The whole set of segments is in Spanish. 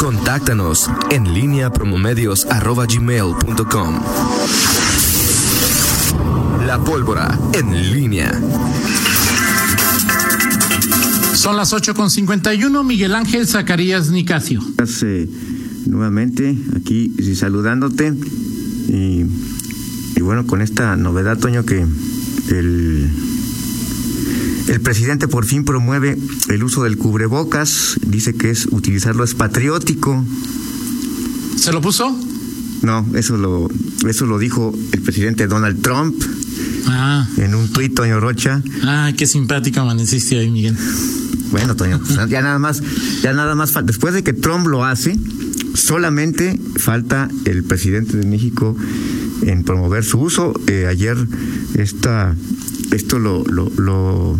Contáctanos en línea promomedios.com. La pólvora en línea. Son las 8.51, Miguel Ángel Zacarías Nicasio. Eh, nuevamente aquí saludándote y, y bueno, con esta novedad, Toño, que el el presidente por fin promueve el uso del cubrebocas, dice que es utilizarlo es patriótico. ¿Se lo puso? No, eso lo, eso lo dijo el presidente Donald Trump. Ah. En un tuit, Toño Rocha. Ah, qué simpático amaneciste ahí, Miguel. Bueno, Toño, pues, ya nada más, ya nada más, después de que Trump lo hace, solamente falta el presidente de México en promover su uso. Eh, ayer esta, esto lo, lo,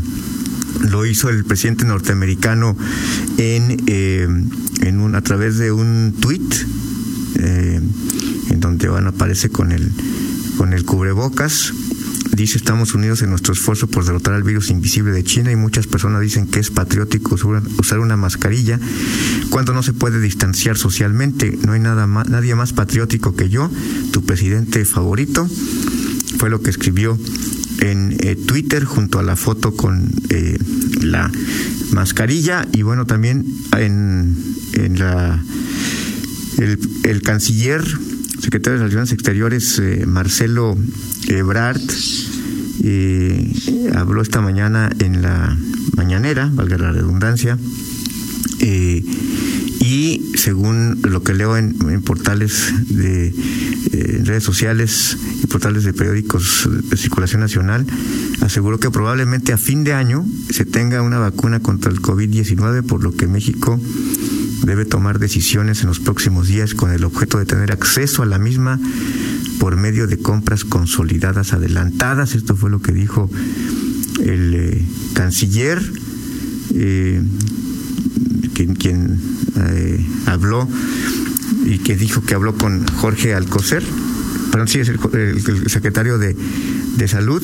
lo hizo el presidente norteamericano en, eh, en un, a través de un tweet eh, en donde bueno, aparece con el, con el cubrebocas. Dice estamos unidos en nuestro esfuerzo por derrotar al virus invisible de China y muchas personas dicen que es patriótico usar una mascarilla cuando no se puede distanciar socialmente. No hay nada más, nadie más patriótico que yo, tu presidente favorito. Fue lo que escribió en eh, Twitter junto a la foto con eh, la mascarilla y bueno también en, en la el, el canciller secretario de Relaciones Exteriores eh, Marcelo Ebrard habló esta mañana en la mañanera valga la redundancia y según lo que leo en, portales de redes sociales y portales de periódicos de circulación nacional, aseguró que probablemente a fin de año se tenga una vacuna contra el COVID-19, por lo que México debe tomar decisiones en los próximos días con el objeto de tener acceso a la misma por medio de compras consolidadas adelantadas. Esto fue lo que dijo el eh, canciller, eh, quien, quien eh, habló y que dijo que habló con Jorge Alcocer, perdón, sí, es el, secretario de, de Salud.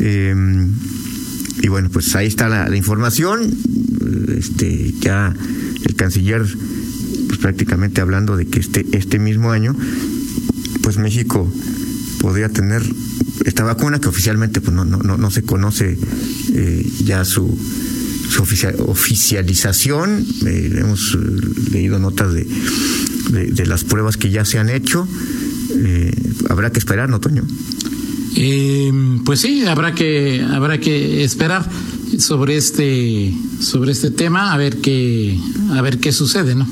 Eh, y bueno, pues ahí está la, información. Este, ya el canciller, pues prácticamente hablando de que este, este mismo año, pues México podría tener esta vacuna que oficialmente pues no, no, no, se conoce eh, ya su, su oficialización. Eh, hemos leído notas de, de, las pruebas que ya se han hecho. Eh, habrá que esperar, ¿no, Toño? Eh, pues sí, habrá que habrá que esperar sobre este sobre este tema a ver qué a ver qué sucede, ¿no?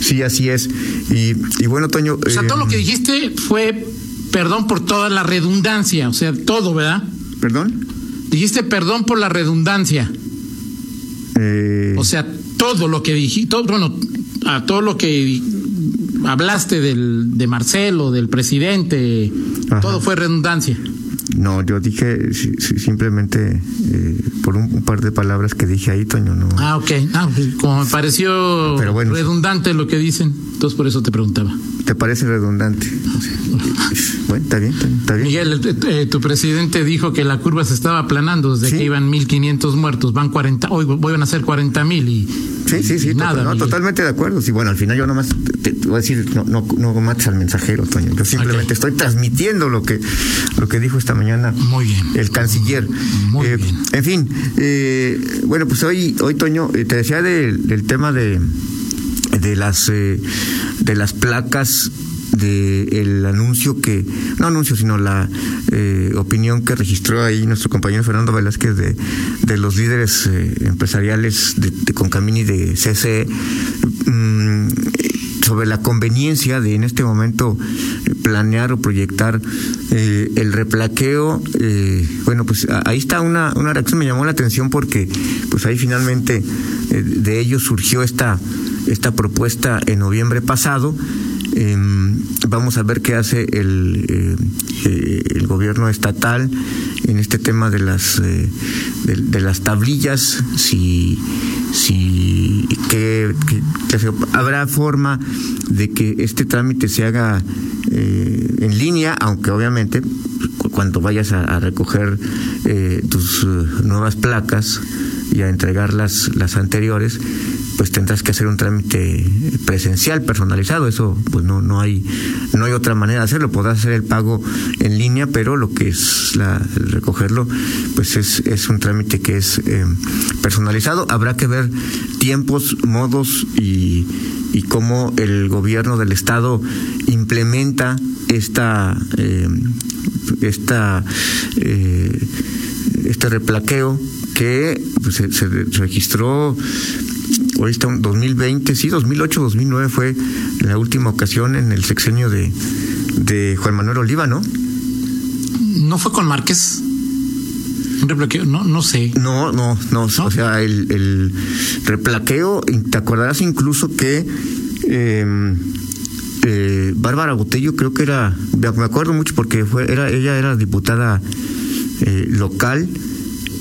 Sí, así es. Y, y bueno, Toño. O sea, todo lo que dijiste fue perdón por toda la redundancia, o sea, todo, ¿verdad? ¿Perdón? Dijiste perdón por la redundancia. Eh... O sea, todo lo que dijiste, todo, bueno, a todo lo que hablaste del, de Marcelo, del presidente, todo fue redundancia. No, yo dije simplemente eh, por un, par de palabras que dije ahí, Toño, no. Ah, ok. Ah, pues, como me pareció redundante lo que dicen, entonces por eso te preguntaba. ¿Te parece redundante? bueno, está bien, está bien. Miguel, eh, eh, tu presidente dijo que la curva se estaba aplanando desde que iban 1.500 muertos, van 40, hoy van a ser 40.000 y Sí, sí, sí, nada, no, totalmente de acuerdo. Sí, bueno, al final yo nomás te, te voy a decir, no, no, no mates al mensajero, Toño. Yo simplemente estoy transmitiendo lo que, lo que dijo esta mañana Muy bien. el canciller. Muy eh, bien. En fin, eh, bueno, pues hoy, hoy Toño, eh, te decía del tema de, de las de las placas de el anuncio que, no anuncio, sino la eh, opinión que registró ahí nuestro compañero Fernando Velázquez de, de los líderes eh, empresariales de, de, Concamini de CCE mmm, sobre la conveniencia de en este momento planear o proyectar eh, el replaqueo. Eh, bueno, pues ahí está una, una reacción, me llamó la atención porque pues ahí finalmente eh, de ello surgió esta, esta propuesta en noviembre pasado. Em, vamos a ver qué hace el, eh, eh, el gobierno estatal en este tema de las eh, de, las tablillas, si si que, habrá forma de que este trámite se haga en línea, aunque obviamente cuando vayas a, recoger tus nuevas placas y a entregar las, las anteriores, pues tendrás que hacer un trámite presencial, personalizado. Eso, pues no, no hay, no hay otra manera de hacerlo. Podrás hacer el pago en línea, pero lo que es la, recogerlo, pues es, es un trámite que es eh, personalizado. Habrá que ver tiempos, modos y, y cómo el gobierno del estado implementa esta eh, esta eh, este replaqueo que pues, se, registró ahorita en 2020, sí, 2008, 2009 fue la última ocasión en el sexenio de, de Juan Manuel Oliva, ¿no? ¿No fue con Márquez? Un replaqueo, no, no sé. No, no, no, o sea, el, el, replaqueo, te acordarás incluso que eh, eh, Bárbara Botello creo que era, me acuerdo mucho porque fue, era, ella era diputada eh, local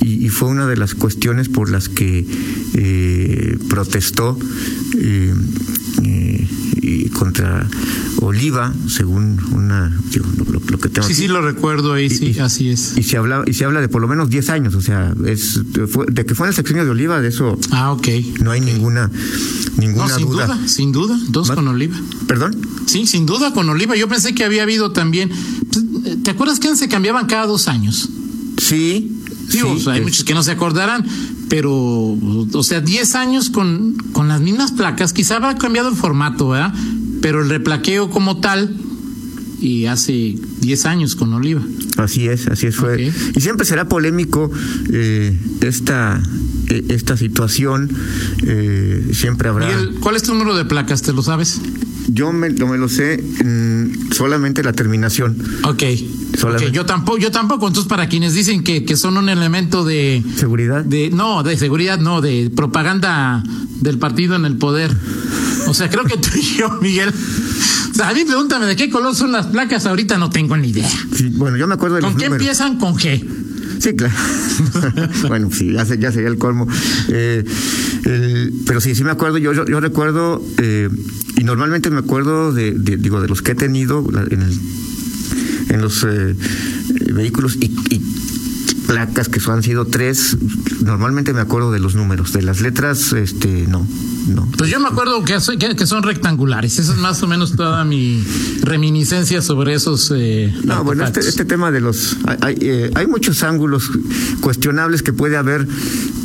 y, fue una de las cuestiones por las que eh, protestó eh, eh, contra Oliva, según una lo, que tengo. Sí, sí, lo recuerdo ahí, sí, así es. Y se habla y se habla de por lo menos 10 años, o sea, es de que fue en el sexenio de Oliva, de eso. Ah, ok. No hay ninguna ninguna no, sin duda. Sin duda, dos con Oliva. ¿Perdón? Sí, sin duda con Oliva. Yo pensé que había habido también. Pues, ¿Te acuerdas que se cambiaban cada dos años? Sí, Sí, hay muchos que no se acordarán, pero, o sea, 10 años con, con las mismas placas, quizá habrá cambiado el formato, ¿verdad? Pero el replaqueo como tal, y hace 10 años con Oliva. Así es, así es fue. Y siempre será polémico eh, esta, eh, esta situación, eh, siempre habrá... Miguel, ¿cuál es tu número de placas? ¿Te lo sabes? Yo me, me lo sé mm, solamente la terminación. Ok. yo tampoco, yo tampoco. Entonces, para quienes dicen que, que son un elemento de seguridad, de no, de seguridad, no, de propaganda del partido en el poder. O sea, creo que tú y yo, Miguel. O sea, a mí pregúntame de qué color son las placas. Ahorita no tengo ni idea. bueno, yo me acuerdo de ¿Con qué empiezan? Con G. Sí, claro. bueno, sí, ya, ya, sería el colmo. Eh, pero sí, sí me acuerdo. Yo, yo, recuerdo eh, y normalmente me acuerdo de, digo, de los que he tenido en, el, en los eh, vehículos y, placas que han sido tres, normalmente me acuerdo de los números, de las letras, este, no. No. Pues yo me acuerdo que, que, son rectangulares. Esa es más o menos toda mi reminiscencia sobre esos. Eh, no, bueno, este, este, tema de los. Hay, eh, hay muchos ángulos cuestionables que puede haber eh, eh,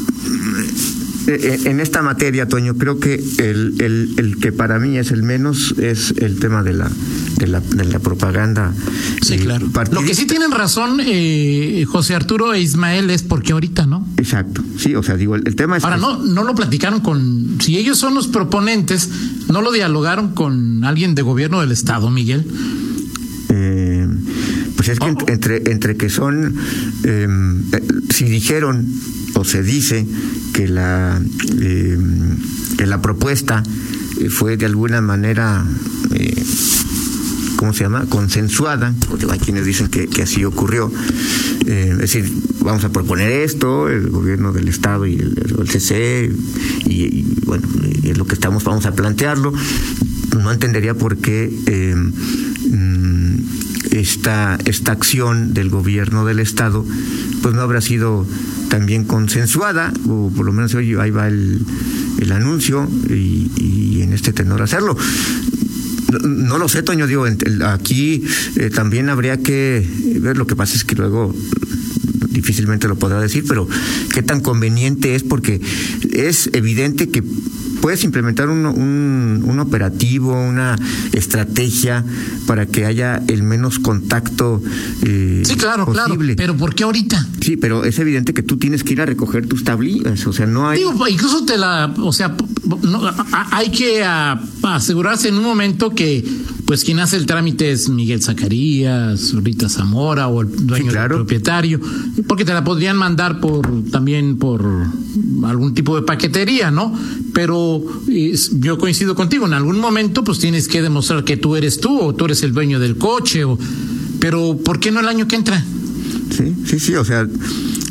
en esta materia, Toño, creo que el, el, el, que para mí es el menos es el tema de la, de la, de la propaganda. Sí, eh, claro. Lo que sí tienen razón eh, José Arturo e Ismael es porque ahorita, ¿no? Exacto. Sí, o sea, digo, el, tema es. Ahora, no, no lo platicaron con. Si ellos son los proponentes, ¿no lo dialogaron con alguien de gobierno del Estado, Miguel? Eh, pues es que oh. entre, entre que son. Si dijeron o se dice que la, eh, que la propuesta eh, fue de alguna manera, eh, ¿cómo se llama?, consensuada, hay quienes dicen que, así ocurrió. es decir, vamos a proponer esto, el gobierno del Estado y el, CC, y, bueno, es lo que estamos, vamos a plantearlo. No entendería por qué mm, esta, esta acción del gobierno del Estado pues no habrá sido también consensuada, o por lo menos hoy ahí va el, el anuncio y, en este tenor hacerlo. No, lo sé, Toño, digo, aquí eh, también habría que ver, lo que pasa es que luego difícilmente lo podrá decir, pero qué tan conveniente es porque es evidente que puedes implementar un, un, operativo, una estrategia para que haya el menos contacto eh, sí, claro, Claro, pero ¿por qué ahorita? Sí, pero es evidente que tú tienes que ir a recoger tus tablillas, o sea, no hay... Digo, incluso te la, o sea, hay que asegurarse en un momento que pues quien hace el trámite es Miguel Zacarías, Rita Zamora o el dueño del propietario, porque te la podrían mandar por también por algún tipo de paquetería, ¿no? Pero yo coincido contigo, en algún momento pues tienes que demostrar que tú eres tú o tú eres el dueño del coche, o, pero ¿por qué no el año que entra? Sí, sí, sí, o sea,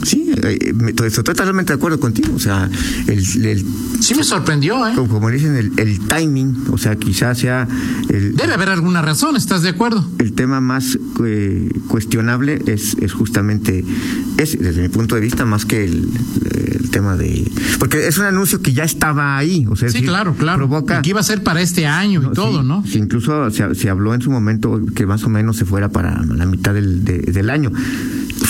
Sí, eh, estoy totalmente de acuerdo contigo. O sea, el, sí me sorprendió, ¿eh? Como, dicen, el, timing, o sea, quizás sea el, debe haber alguna razón. ¿Estás de acuerdo? El tema más eh, cuestionable es, es justamente es desde mi punto de vista más que el, tema de porque es un anuncio que ya estaba ahí, o sea, sí, claro, claro, provoca que iba a ser para este año y todo, ¿no? incluso se, habló en su momento que más o menos se fuera para la mitad del, del año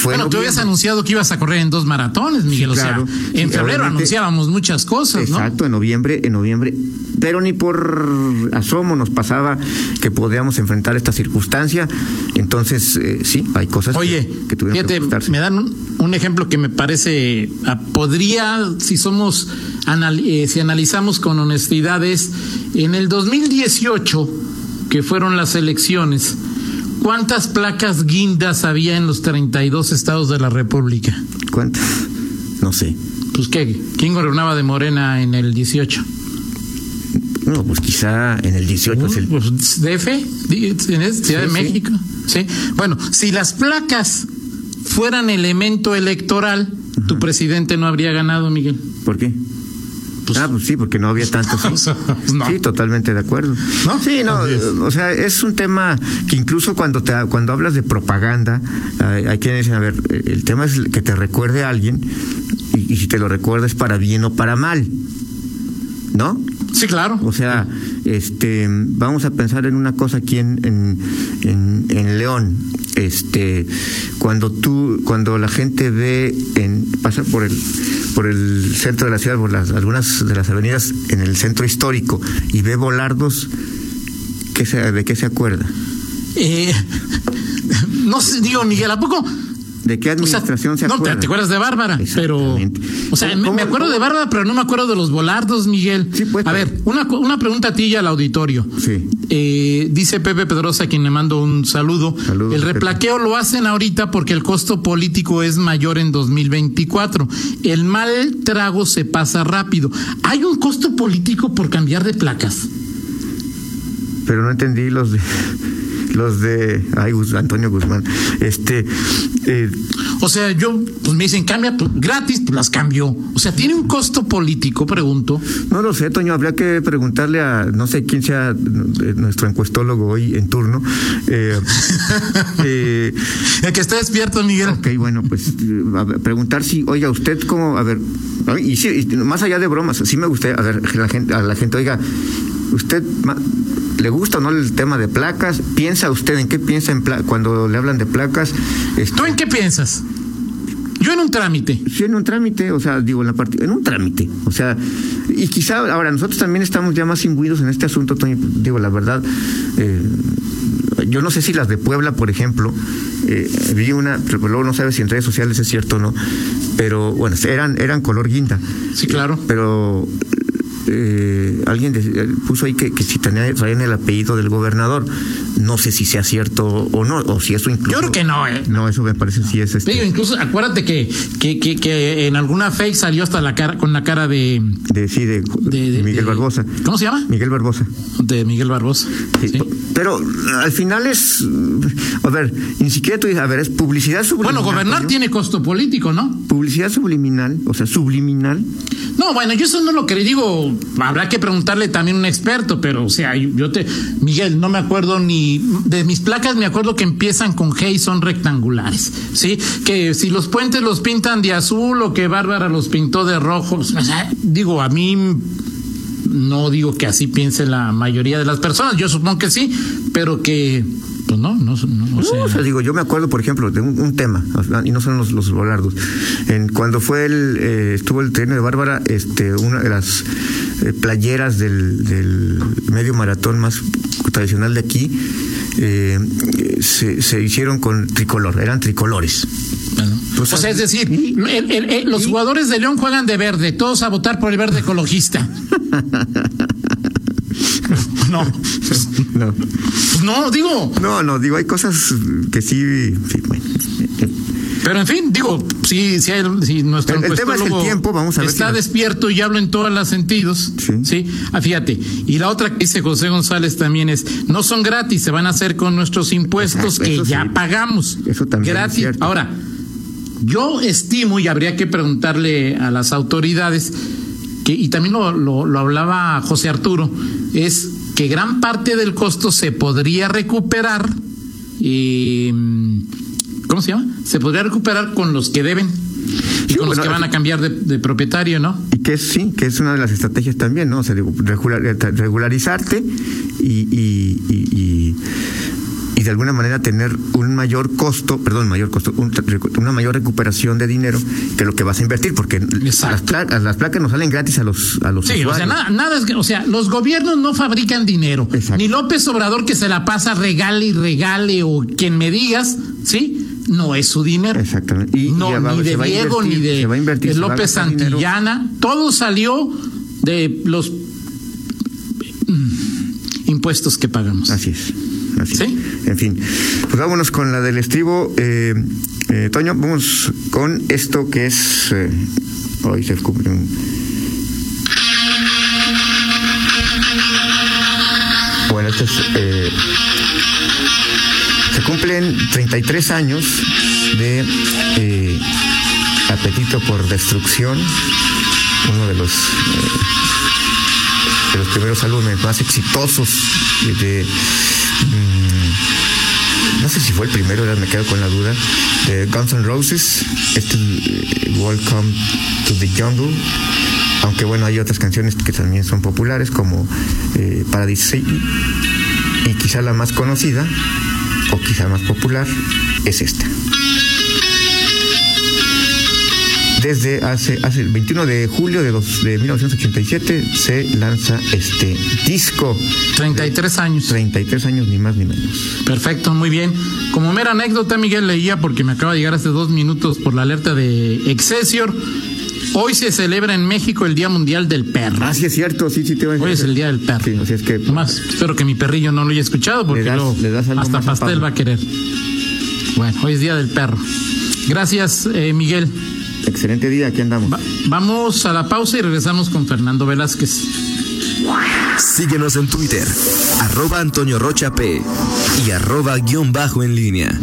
bueno, tú habías anunciado que ibas a correr en dos maratones, Miguel. o sea, en febrero anunciábamos muchas cosas, Exacto, en noviembre, en noviembre. Pero ni por asomo nos pasaba que podíamos enfrentar esta circunstancia. Entonces, eh, sí, hay cosas Oye, que, tuvieron fíjate, me dan un, ejemplo que me parece, ah, podría, si somos, eh, si analizamos con honestidad, es en el 2018, que fueron las elecciones, ¿Cuántas placas guindas había en los 32 estados de la República? ¿Cuántas? No sé. Pues qué, ¿quién gobernaba de Morena en el 18? No, pues quizá en el 18 es el... Pues DF, en Ciudad de México. Sí. Bueno, si las placas fueran elemento electoral, tu presidente no habría ganado, Miguel. ¿Por qué? Pues, ah, pues sí, porque no había tantos. Sí, totalmente de acuerdo. ¿No? Sí, no, o sea, es un tema que incluso cuando te cuando hablas de propaganda, hay, quienes dicen, a ver, el tema es que te recuerde a alguien y, si te lo recuerdas para bien o para mal. ¿No? Sí, claro. O sea, este, vamos a pensar en una cosa aquí en, en, en, León. Este, cuando tú, cuando la gente ve en pasar por el por el centro de la ciudad, por las, algunas de las avenidas en el centro histórico y ve volardos, ¿qué ¿de qué se acuerda? Eh, no sé, digo, Miguel, ¿a poco? ¿De qué administración se acuerda? No, te, acuerdas de Bárbara, pero. O sea, me, acuerdo de Bárbara, pero no me acuerdo de los volardos, Miguel. Sí, pues, a ver, una, una pregunta a ti y al auditorio. Sí. Eh, dice Pepe Pedrosa, a quien le mando un saludo. el replaqueo lo hacen ahorita porque el costo político es mayor en 2024. El mal trago se pasa rápido. ¿Hay un costo político por cambiar de placas? Pero no entendí los de los de ay, Antonio Guzmán. Este eh, o sea, yo pues me dicen cambia pues, gratis, pues las cambio. O sea, tiene un costo político, pregunto. No lo sé, Toño, habría que preguntarle a no sé quién sea eh, nuestro encuestólogo hoy en turno. Eh, eh, El que está despierto, Miguel. Ok, bueno, pues preguntar si, oiga, usted cómo, a ver, y, sí, más allá de bromas, sí me gustaría, a ver, la gente, a la gente, oiga, usted ¿Le gusta o no el tema de placas? ¿Piensa usted en qué piensa en cuando le hablan de placas? Este ¿Tú en qué piensas? Yo en un trámite. Sí, en un trámite, o sea, digo, en, la en un trámite. O sea, y quizá, ahora, nosotros también estamos ya más imbuidos en este asunto, digo, la verdad, eh, yo no sé si las de Puebla, por ejemplo, eh, vi una, pero luego no sabes si en redes sociales es cierto o no, pero bueno, eran, eran color guinda. Sí, claro. pero eh, alguien eh, puso ahí que, si traían el apellido del gobernador. No sé si sea cierto o no, o si eso incluso. Yo creo que no, ¿eh? No, eso me parece si es este. incluso acuérdate que, que, que, en alguna fake salió hasta la cara, con la cara de. De, sí, de, Miguel Barbosa. ¿Cómo se llama? Miguel Barbosa. De Miguel Barbosa. Pero al final es. A ver, ni siquiera tú dices, a ver, es publicidad subliminal. Bueno, gobernar tiene costo político, ¿no? Publicidad subliminal, o sea, subliminal. No, bueno, yo eso no lo que le digo habrá que preguntarle también a un experto, pero o sea, yo te, Miguel, no me acuerdo ni de mis placas, me acuerdo que empiezan con G y son rectangulares, ¿sí? Que si los puentes los pintan de azul o que Bárbara los pintó de rojo, o sea, digo, a mí no digo que así piense la mayoría de las personas, yo supongo que sí, pero que pues no, no, no, o sea, digo, yo me acuerdo, por ejemplo, de un, tema, y no son los, los volardos. En, cuando fue el, eh, estuvo el tren de Bárbara, este, una de las eh, playeras del, del, medio maratón más tradicional de aquí, eh, se, se, hicieron con tricolor, eran tricolores. Pues, o sea, es decir, los jugadores de León juegan de verde, todos a votar por el verde ecologista. no. No. No, digo. No, no, digo, hay cosas que sí. Pero en fin, digo, si, si, si nuestro el, tema es el tiempo, vamos a ver está despierto y hablo en todos los sentidos. Sí. Ah, fíjate. Y la otra que dice José González también es: no son gratis, se van a hacer con nuestros impuestos que ya pagamos. Eso también. Gratis. Ahora, Yo estimo, y habría que preguntarle a las autoridades, que, y también lo, lo hablaba José Arturo, es que gran parte del costo se podría recuperar. Y, ¿Cómo se llama? Se podría recuperar con los que deben y con los que van a cambiar de, propietario, ¿no? Y que sí, que es una de las estrategias también, ¿no? O sea, regularizarte y, y, y, y, de alguna manera tener un mayor costo, perdón, mayor costo, una mayor recuperación de dinero que lo que vas a invertir, porque las placas, las placas no salen gratis a los a los Sí, o sea, nada, nada es, o sea, los gobiernos no fabrican dinero. Ni López Obrador que se la pasa regale y regale o quien me digas, ¿sí? no es su dinero. Exactamente. Y, no, ni de Diego, ni de, López Santillana. Todo salió de los impuestos que pagamos. Así es. Así ¿Sí? En fin, pues vámonos con la del estribo. Eh, eh, Toño, vamos con esto que es. Eh, hoy se descubre un. Bueno, esto es. Eh, se cumplen 33 años de Apetito por Destrucción, uno de los, de los primeros álbumes más exitosos de... Si fue el primero, me quedo con la duda, de Guns N' Roses, este eh, Welcome to the Jungle, aunque bueno, hay otras canciones que también son populares como Paradise y quizá la más conocida, o quizá más popular, es esta. Desde hace, hace el 21 de julio de, de 1987 se lanza este disco. 33 años. 33 años, ni más ni menos. Perfecto, muy bien. Como mera anécdota, Miguel leía, porque me acaba de llegar hace dos minutos por la alerta de Excelsior. Hoy se celebra en México el Día Mundial del Perro. Ah, sí, es cierto, sí, sí, te voy a Hoy es el Día del Perro. Sí, así es que. Más, espero que mi perrillo no lo haya escuchado porque hasta pastel va a querer. Bueno, hoy es Día del Perro. Gracias, eh, Miguel. Excelente día, aquí andamos. vamos a la pausa y regresamos con Fernando Velázquez. Síguenos en Twitter, arroba Antonio Rocha P y arroba guion bajo en línea.